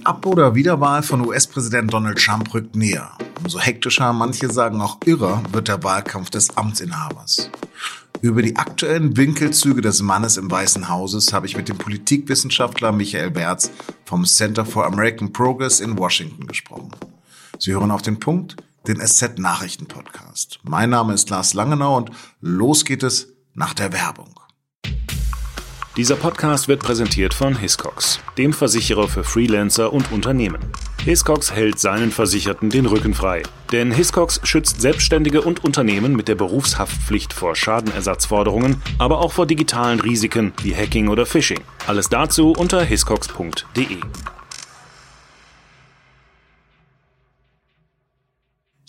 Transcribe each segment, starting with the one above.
Die Ab- oder Wiederwahl von US-Präsident Donald Trump rückt näher. Umso hektischer, manche sagen auch irrer, wird der Wahlkampf des Amtsinhabers. Über die aktuellen Winkelzüge des Mannes im Weißen Hauses habe ich mit dem Politikwissenschaftler Michael Berz vom Center for American Progress in Washington gesprochen. Sie hören auf den Punkt, den SZ Nachrichten Podcast. Mein Name ist Lars Langenau und los geht es nach der Werbung. Dieser Podcast wird präsentiert von Hiscox, dem Versicherer für Freelancer und Unternehmen. Hiscox hält seinen Versicherten den Rücken frei. Denn Hiscox schützt Selbstständige und Unternehmen mit der Berufshaftpflicht vor Schadenersatzforderungen, aber auch vor digitalen Risiken wie Hacking oder Phishing. Alles dazu unter hiscox.de.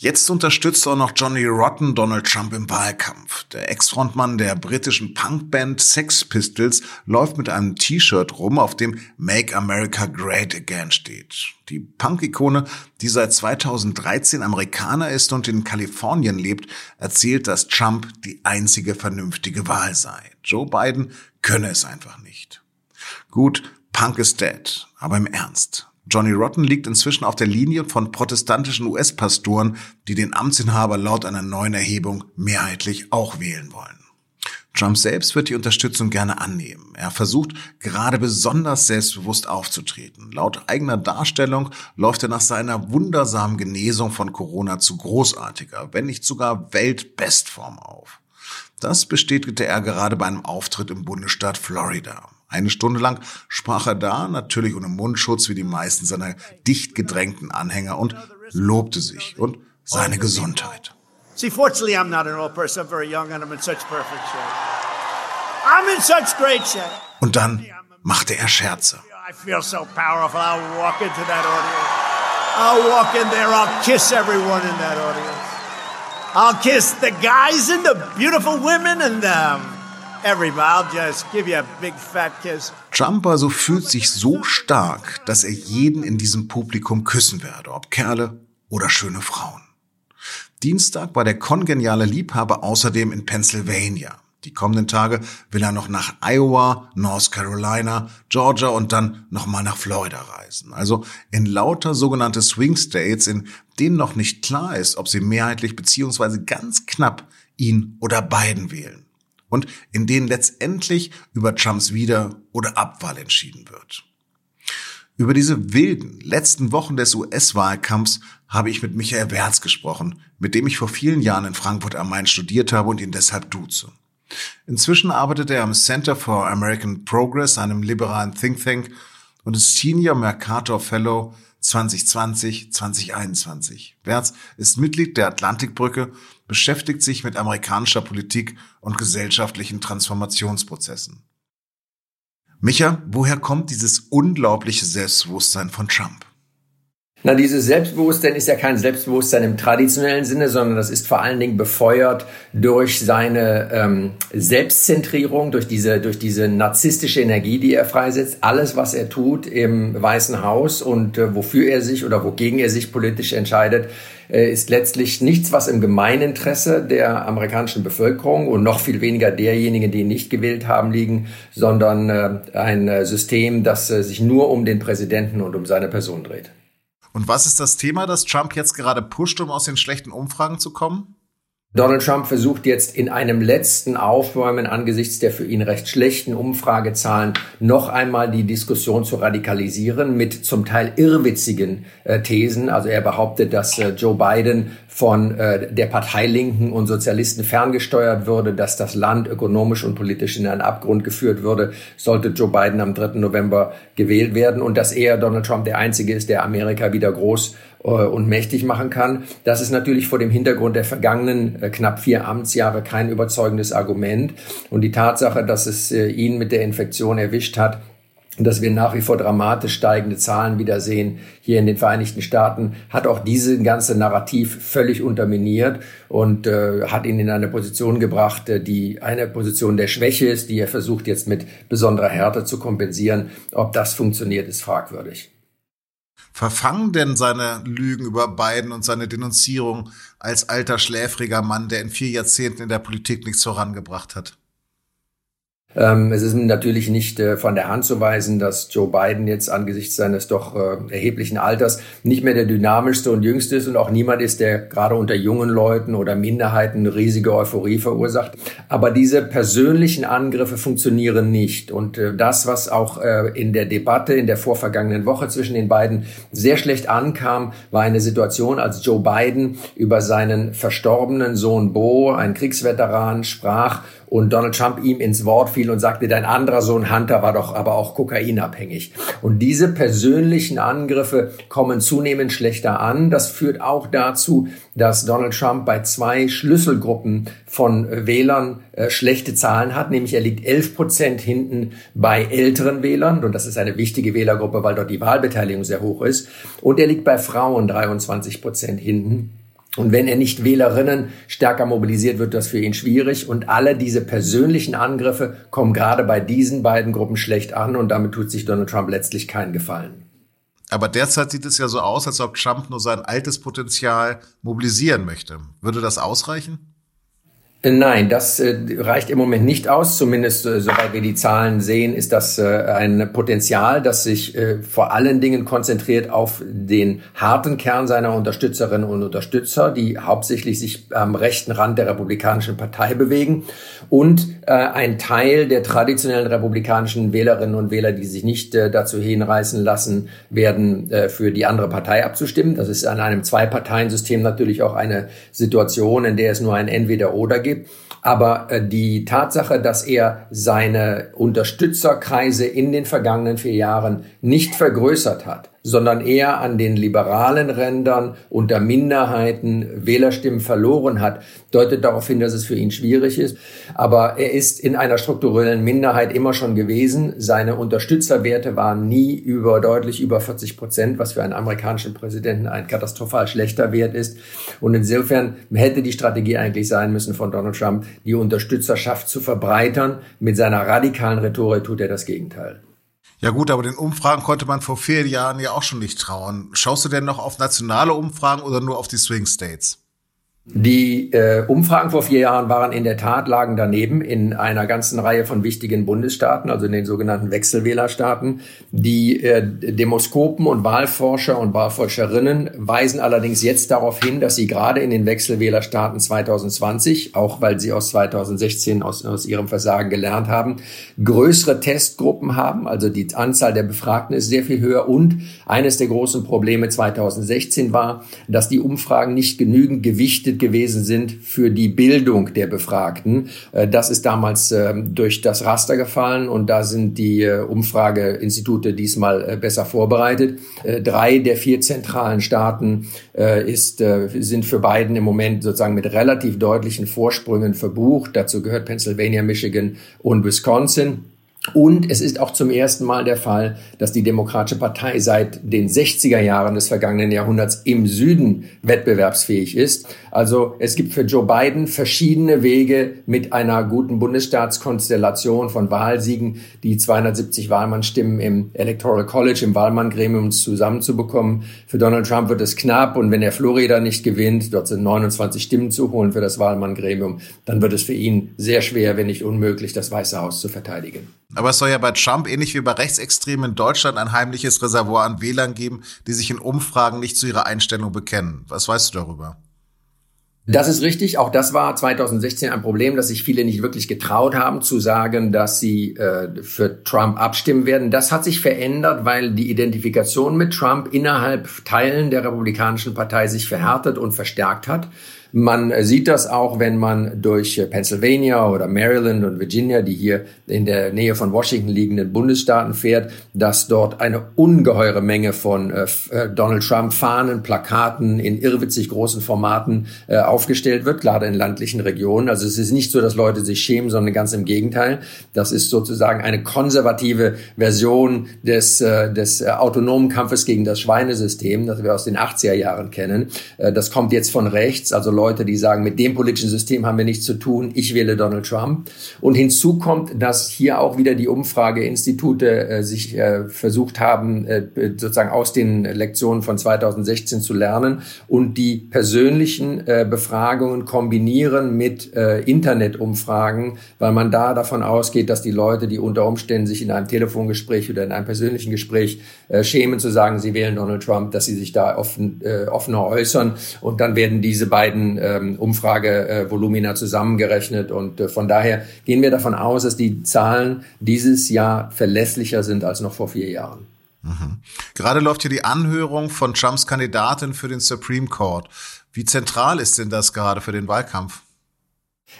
Jetzt unterstützt auch noch Johnny Rotten Donald Trump im Wahlkampf. Der Ex-Frontmann der britischen Punkband Sex Pistols läuft mit einem T-Shirt rum, auf dem Make America Great Again steht. Die Punk-Ikone, die seit 2013 Amerikaner ist und in Kalifornien lebt, erzählt, dass Trump die einzige vernünftige Wahl sei. Joe Biden könne es einfach nicht. Gut, Punk is dead, aber im Ernst. Johnny Rotten liegt inzwischen auf der Linie von protestantischen US-Pastoren, die den Amtsinhaber laut einer neuen Erhebung mehrheitlich auch wählen wollen. Trump selbst wird die Unterstützung gerne annehmen. Er versucht gerade besonders selbstbewusst aufzutreten. Laut eigener Darstellung läuft er nach seiner wundersamen Genesung von Corona zu großartiger, wenn nicht sogar Weltbestform auf. Das bestätigte er gerade bei einem Auftritt im Bundesstaat Florida. Eine Stunde lang sprach er da, natürlich ohne Mundschutz wie die meisten seiner dicht gedrängten Anhänger und lobte sich und seine Gesundheit. See, fortunately, I'm not an old person. I'm very young and I'm in such perfect shape. I'm in such great shape. Und dann machte er Scherze. I feel so powerful. I'll walk into that audience. I'll walk in there. I'll kiss everyone in that audience. I'll kiss the guys and the beautiful women and them. Trump also fühlt sich so stark, dass er jeden in diesem Publikum küssen werde, ob Kerle oder schöne Frauen. Dienstag war der kongeniale Liebhaber außerdem in Pennsylvania. Die kommenden Tage will er noch nach Iowa, North Carolina, Georgia und dann nochmal nach Florida reisen. Also in lauter sogenannte Swing States, in denen noch nicht klar ist, ob sie mehrheitlich beziehungsweise ganz knapp ihn oder Biden wählen und in denen letztendlich über Trumps Wieder- oder Abwahl entschieden wird. Über diese wilden letzten Wochen des US-Wahlkampfs habe ich mit Michael Werz gesprochen, mit dem ich vor vielen Jahren in Frankfurt am Main studiert habe und ihn deshalb duze. Inzwischen arbeitet er am Center for American Progress, einem liberalen Think Tank, und ist Senior Mercator Fellow 2020, 2021. Werz ist Mitglied der Atlantikbrücke, beschäftigt sich mit amerikanischer Politik und gesellschaftlichen Transformationsprozessen. Micha, woher kommt dieses unglaubliche Selbstbewusstsein von Trump? Na, dieses Selbstbewusstsein ist ja kein Selbstbewusstsein im traditionellen Sinne, sondern das ist vor allen Dingen befeuert durch seine ähm, Selbstzentrierung, durch diese, durch diese narzisstische Energie, die er freisetzt. Alles, was er tut im Weißen Haus und äh, wofür er sich oder wogegen er sich politisch entscheidet, äh, ist letztlich nichts, was im Gemeininteresse der amerikanischen Bevölkerung und noch viel weniger derjenigen, die ihn nicht gewählt haben, liegen, sondern äh, ein äh, System, das äh, sich nur um den Präsidenten und um seine Person dreht. Und was ist das Thema, das Trump jetzt gerade pusht, um aus den schlechten Umfragen zu kommen? Donald Trump versucht jetzt in einem letzten Aufräumen angesichts der für ihn recht schlechten Umfragezahlen noch einmal die Diskussion zu radikalisieren mit zum Teil irrwitzigen äh, Thesen. Also er behauptet, dass äh, Joe Biden von äh, der Partei Linken und Sozialisten ferngesteuert würde, dass das Land ökonomisch und politisch in einen Abgrund geführt würde, sollte Joe Biden am 3. November gewählt werden und dass er, Donald Trump, der Einzige ist, der Amerika wieder groß und mächtig machen kann. Das ist natürlich vor dem Hintergrund der vergangenen äh, knapp vier Amtsjahre kein überzeugendes Argument. Und die Tatsache, dass es äh, ihn mit der Infektion erwischt hat, dass wir nach wie vor dramatisch steigende Zahlen wieder sehen hier in den Vereinigten Staaten, hat auch diese ganze Narrativ völlig unterminiert und äh, hat ihn in eine Position gebracht, die eine Position der Schwäche ist, die er versucht jetzt mit besonderer Härte zu kompensieren. Ob das funktioniert, ist fragwürdig. Verfangen denn seine Lügen über Biden und seine Denunzierung als alter schläfriger Mann, der in vier Jahrzehnten in der Politik nichts vorangebracht hat? Ähm, es ist natürlich nicht äh, von der Hand zu weisen, dass Joe Biden jetzt angesichts seines doch äh, erheblichen Alters nicht mehr der dynamischste und jüngste ist und auch niemand ist, der gerade unter jungen Leuten oder Minderheiten riesige Euphorie verursacht. Aber diese persönlichen Angriffe funktionieren nicht. Und äh, das, was auch in der Debatte in der vorvergangenen Woche zwischen den beiden sehr schlecht ankam, war eine Situation, als Joe Biden über seinen verstorbenen Sohn Bo, ein Kriegsveteran, sprach und Donald Trump ihm ins Wort fiel und sagte, dein anderer Sohn Hunter war doch aber auch kokainabhängig. Und diese persönlichen Angriffe kommen zunehmend schlechter an. Das führt auch dazu, dass Donald Trump bei zwei Schlüsselgruppen von Wählern äh, schlechte Zahlen hat, nämlich er liegt 11 Prozent hinten bei älteren Wählern und das ist eine wichtige Wählergruppe, weil dort die Wahlbeteiligung sehr hoch ist und er liegt bei Frauen 23 Prozent hinten und wenn er nicht Wählerinnen stärker mobilisiert, wird das für ihn schwierig. Und alle diese persönlichen Angriffe kommen gerade bei diesen beiden Gruppen schlecht an. Und damit tut sich Donald Trump letztlich keinen Gefallen. Aber derzeit sieht es ja so aus, als ob Trump nur sein altes Potenzial mobilisieren möchte. Würde das ausreichen? Nein, das äh, reicht im Moment nicht aus. Zumindest äh, soweit wir die Zahlen sehen, ist das äh, ein Potenzial, das sich äh, vor allen Dingen konzentriert auf den harten Kern seiner Unterstützerinnen und Unterstützer, die hauptsächlich sich am rechten Rand der Republikanischen Partei bewegen und äh, ein Teil der traditionellen republikanischen Wählerinnen und Wähler, die sich nicht äh, dazu hinreißen lassen werden, für die andere Partei abzustimmen. Das ist an einem Zwei-Parteien-System natürlich auch eine Situation, in der es nur ein Entweder-Oder gibt gibt. Aber äh, die Tatsache, dass er seine Unterstützerkreise in den vergangenen vier Jahren nicht vergrößert hat, sondern eher an den liberalen Rändern unter Minderheiten Wählerstimmen verloren hat, deutet darauf hin, dass es für ihn schwierig ist. Aber er ist in einer strukturellen Minderheit immer schon gewesen. Seine Unterstützerwerte waren nie über deutlich über 40 Prozent, was für einen amerikanischen Präsidenten ein katastrophal schlechter Wert ist. Und insofern hätte die Strategie eigentlich sein müssen von Donald Trump, die Unterstützerschaft zu verbreitern. Mit seiner radikalen Rhetorik tut er das Gegenteil. Ja gut, aber den Umfragen konnte man vor vier Jahren ja auch schon nicht trauen. Schaust du denn noch auf nationale Umfragen oder nur auf die Swing States? Die äh, Umfragen vor vier Jahren waren in der Tat lagen daneben in einer ganzen Reihe von wichtigen Bundesstaaten, also in den sogenannten Wechselwählerstaaten. Die äh, Demoskopen und Wahlforscher und Wahlforscherinnen weisen allerdings jetzt darauf hin, dass sie gerade in den Wechselwählerstaaten 2020, auch weil sie aus 2016 aus, aus ihrem Versagen gelernt haben, größere Testgruppen haben. Also die Anzahl der Befragten ist sehr viel höher und eines der großen Probleme 2016 war, dass die Umfragen nicht genügend gewichtet gerichtet gewesen sind für die Bildung der Befragten. Äh, das ist damals ähm, durch das Raster gefallen und da sind die äh, Umfrageinstitute diesmal äh, besser vorbereitet. Drei der vier zentralen Staaten ist, sind für Biden im Moment sozusagen mit relativ deutlichen Vorsprüngen verbucht. Dazu gehört Pennsylvania, Michigan und Wisconsin. Und es ist auch zum ersten Mal der Fall, dass die Demokratische Partei seit den 60er Jahren des vergangenen Jahrhunderts im Süden wettbewerbsfähig ist. Also es gibt für Joe Biden verschiedene Wege mit einer guten Bundesstaatskonstellation von Wahlsiegen, die 270 Wahlmannstimmen im Electoral College, im Wahlmanngremium zusammenzubekommen. Für Donald Trump wird es knapp und wenn er Florida nicht gewinnt, dort sind 29 Stimmen zu holen für das Wahlmanngremium, dann wird es für ihn sehr schwer, wenn nicht unmöglich, das Weiße Haus zu verteidigen. Aber es soll ja bei Trump ähnlich wie bei Rechtsextremen in Deutschland ein heimliches Reservoir an Wählern geben, die sich in Umfragen nicht zu ihrer Einstellung bekennen. Was weißt du darüber? Das ist richtig. Auch das war 2016 ein Problem, dass sich viele nicht wirklich getraut haben zu sagen, dass sie äh, für Trump abstimmen werden. Das hat sich verändert, weil die Identifikation mit Trump innerhalb Teilen der Republikanischen Partei sich verhärtet und verstärkt hat. Man sieht das auch, wenn man durch Pennsylvania oder Maryland und Virginia, die hier in der Nähe von Washington liegenden Bundesstaaten fährt, dass dort eine ungeheure Menge von äh, äh, Donald Trump Fahnen, Plakaten in irrwitzig großen Formaten äh, aufgestellt wird, gerade in landlichen Regionen. Also es ist nicht so, dass Leute sich schämen, sondern ganz im Gegenteil. Das ist sozusagen eine konservative Version des, des autonomen Kampfes gegen das Schweinesystem, das wir aus den 80er Jahren kennen. Das kommt jetzt von rechts. Also Leute, die sagen, mit dem politischen System haben wir nichts zu tun, ich wähle Donald Trump. Und hinzu kommt, dass hier auch wieder die Umfrageinstitute äh, sich äh, versucht haben, äh, sozusagen aus den Lektionen von 2016 zu lernen und die persönlichen äh, Befragungen kombinieren mit äh, Internetumfragen, weil man da davon ausgeht, dass die Leute, die unter Umständen sich in einem Telefongespräch oder in einem persönlichen Gespräch äh, schämen zu sagen, sie wählen Donald Trump, dass sie sich da offen, äh, offener äußern und dann werden diese beiden ähm, Umfragevolumina zusammengerechnet und äh, von daher gehen wir davon aus, dass die Zahlen dieses Jahr verlässlicher sind als noch vor vier Jahren. Mhm. Gerade läuft hier die Anhörung von Trumps Kandidatin für den Supreme Court. Wie zentral ist denn das gerade für den Wahlkampf?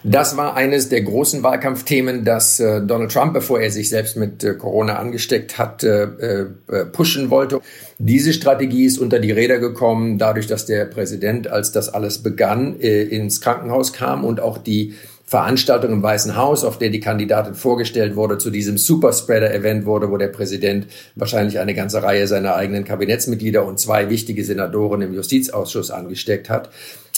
Das war eines der großen Wahlkampfthemen, das äh, Donald Trump, bevor er sich selbst mit äh, Corona angesteckt hat, äh, äh, pushen wollte. Diese Strategie ist unter die Räder gekommen, dadurch, dass der Präsident, als das alles begann, äh, ins Krankenhaus kam und auch die Veranstaltung im Weißen Haus, auf der die Kandidatin vorgestellt wurde, zu diesem Superspreader-Event wurde, wo der Präsident wahrscheinlich eine ganze Reihe seiner eigenen Kabinettsmitglieder und zwei wichtige Senatoren im Justizausschuss angesteckt hat.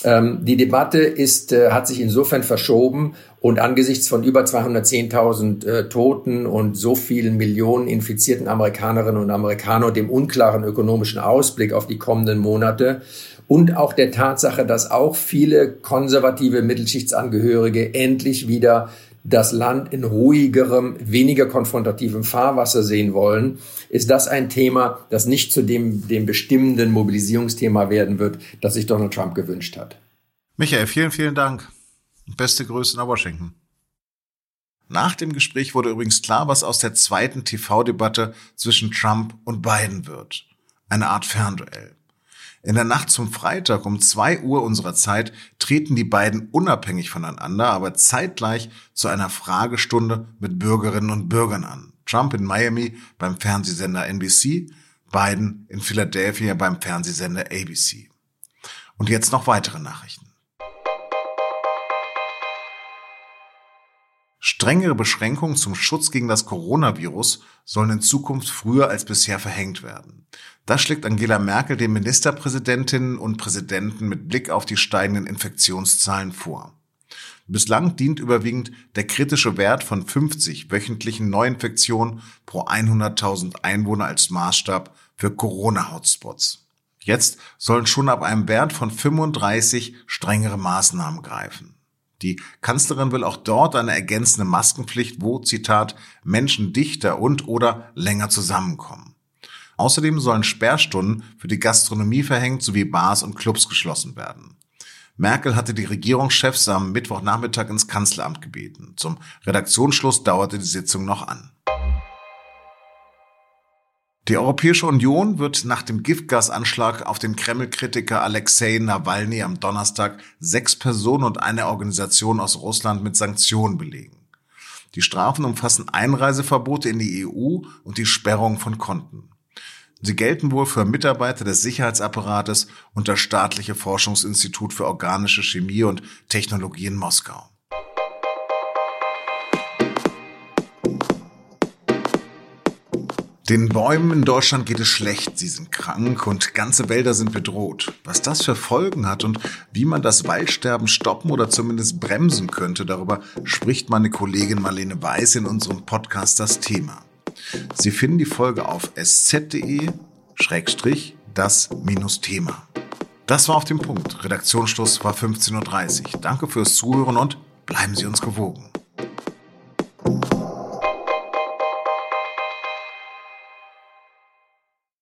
Ähm, die Debatte ist, äh, hat sich insofern verschoben und angesichts von über 210.000 äh, Toten und so vielen Millionen infizierten Amerikanerinnen und Amerikaner dem unklaren ökonomischen Ausblick auf die kommenden Monate und auch der Tatsache, dass auch viele konservative Mittelschichtsangehörige endlich wieder das Land in ruhigerem, weniger konfrontativem Fahrwasser sehen wollen, ist das ein Thema, das nicht zu dem, dem bestimmenden Mobilisierungsthema werden wird, das sich Donald Trump gewünscht hat. Michael, vielen, vielen Dank. Beste Grüße nach Washington. Nach dem Gespräch wurde übrigens klar, was aus der zweiten TV-Debatte zwischen Trump und Biden wird. Eine Art Fernduell. In der Nacht zum Freitag um zwei Uhr unserer Zeit treten die beiden unabhängig voneinander, aber zeitgleich zu einer Fragestunde mit Bürgerinnen und Bürgern an. Trump in Miami beim Fernsehsender NBC, Biden in Philadelphia beim Fernsehsender ABC. Und jetzt noch weitere Nachrichten. Strengere Beschränkungen zum Schutz gegen das Coronavirus sollen in Zukunft früher als bisher verhängt werden. Das schlägt Angela Merkel den Ministerpräsidentinnen und Präsidenten mit Blick auf die steigenden Infektionszahlen vor. Bislang dient überwiegend der kritische Wert von 50 wöchentlichen Neuinfektionen pro 100.000 Einwohner als Maßstab für Corona-Hotspots. Jetzt sollen schon ab einem Wert von 35 strengere Maßnahmen greifen. Die Kanzlerin will auch dort eine ergänzende Maskenpflicht, wo, Zitat, Menschen dichter und oder länger zusammenkommen. Außerdem sollen Sperrstunden für die Gastronomie verhängt sowie Bars und Clubs geschlossen werden. Merkel hatte die Regierungschefs am Mittwochnachmittag ins Kanzleramt gebeten. Zum Redaktionsschluss dauerte die Sitzung noch an. Die Europäische Union wird nach dem Giftgasanschlag auf den Kreml-Kritiker Alexei Nawalny am Donnerstag sechs Personen und eine Organisation aus Russland mit Sanktionen belegen. Die Strafen umfassen Einreiseverbote in die EU und die Sperrung von Konten. Sie gelten wohl für Mitarbeiter des Sicherheitsapparates und das staatliche Forschungsinstitut für organische Chemie und Technologie in Moskau. Den Bäumen in Deutschland geht es schlecht, sie sind krank und ganze Wälder sind bedroht. Was das für Folgen hat und wie man das Waldsterben stoppen oder zumindest bremsen könnte, darüber spricht meine Kollegin Marlene Weiß in unserem Podcast Das Thema. Sie finden die Folge auf sz.de-das-thema. Das war auf dem Punkt. Redaktionsschluss war 15.30 Uhr. Danke fürs Zuhören und bleiben Sie uns gewogen.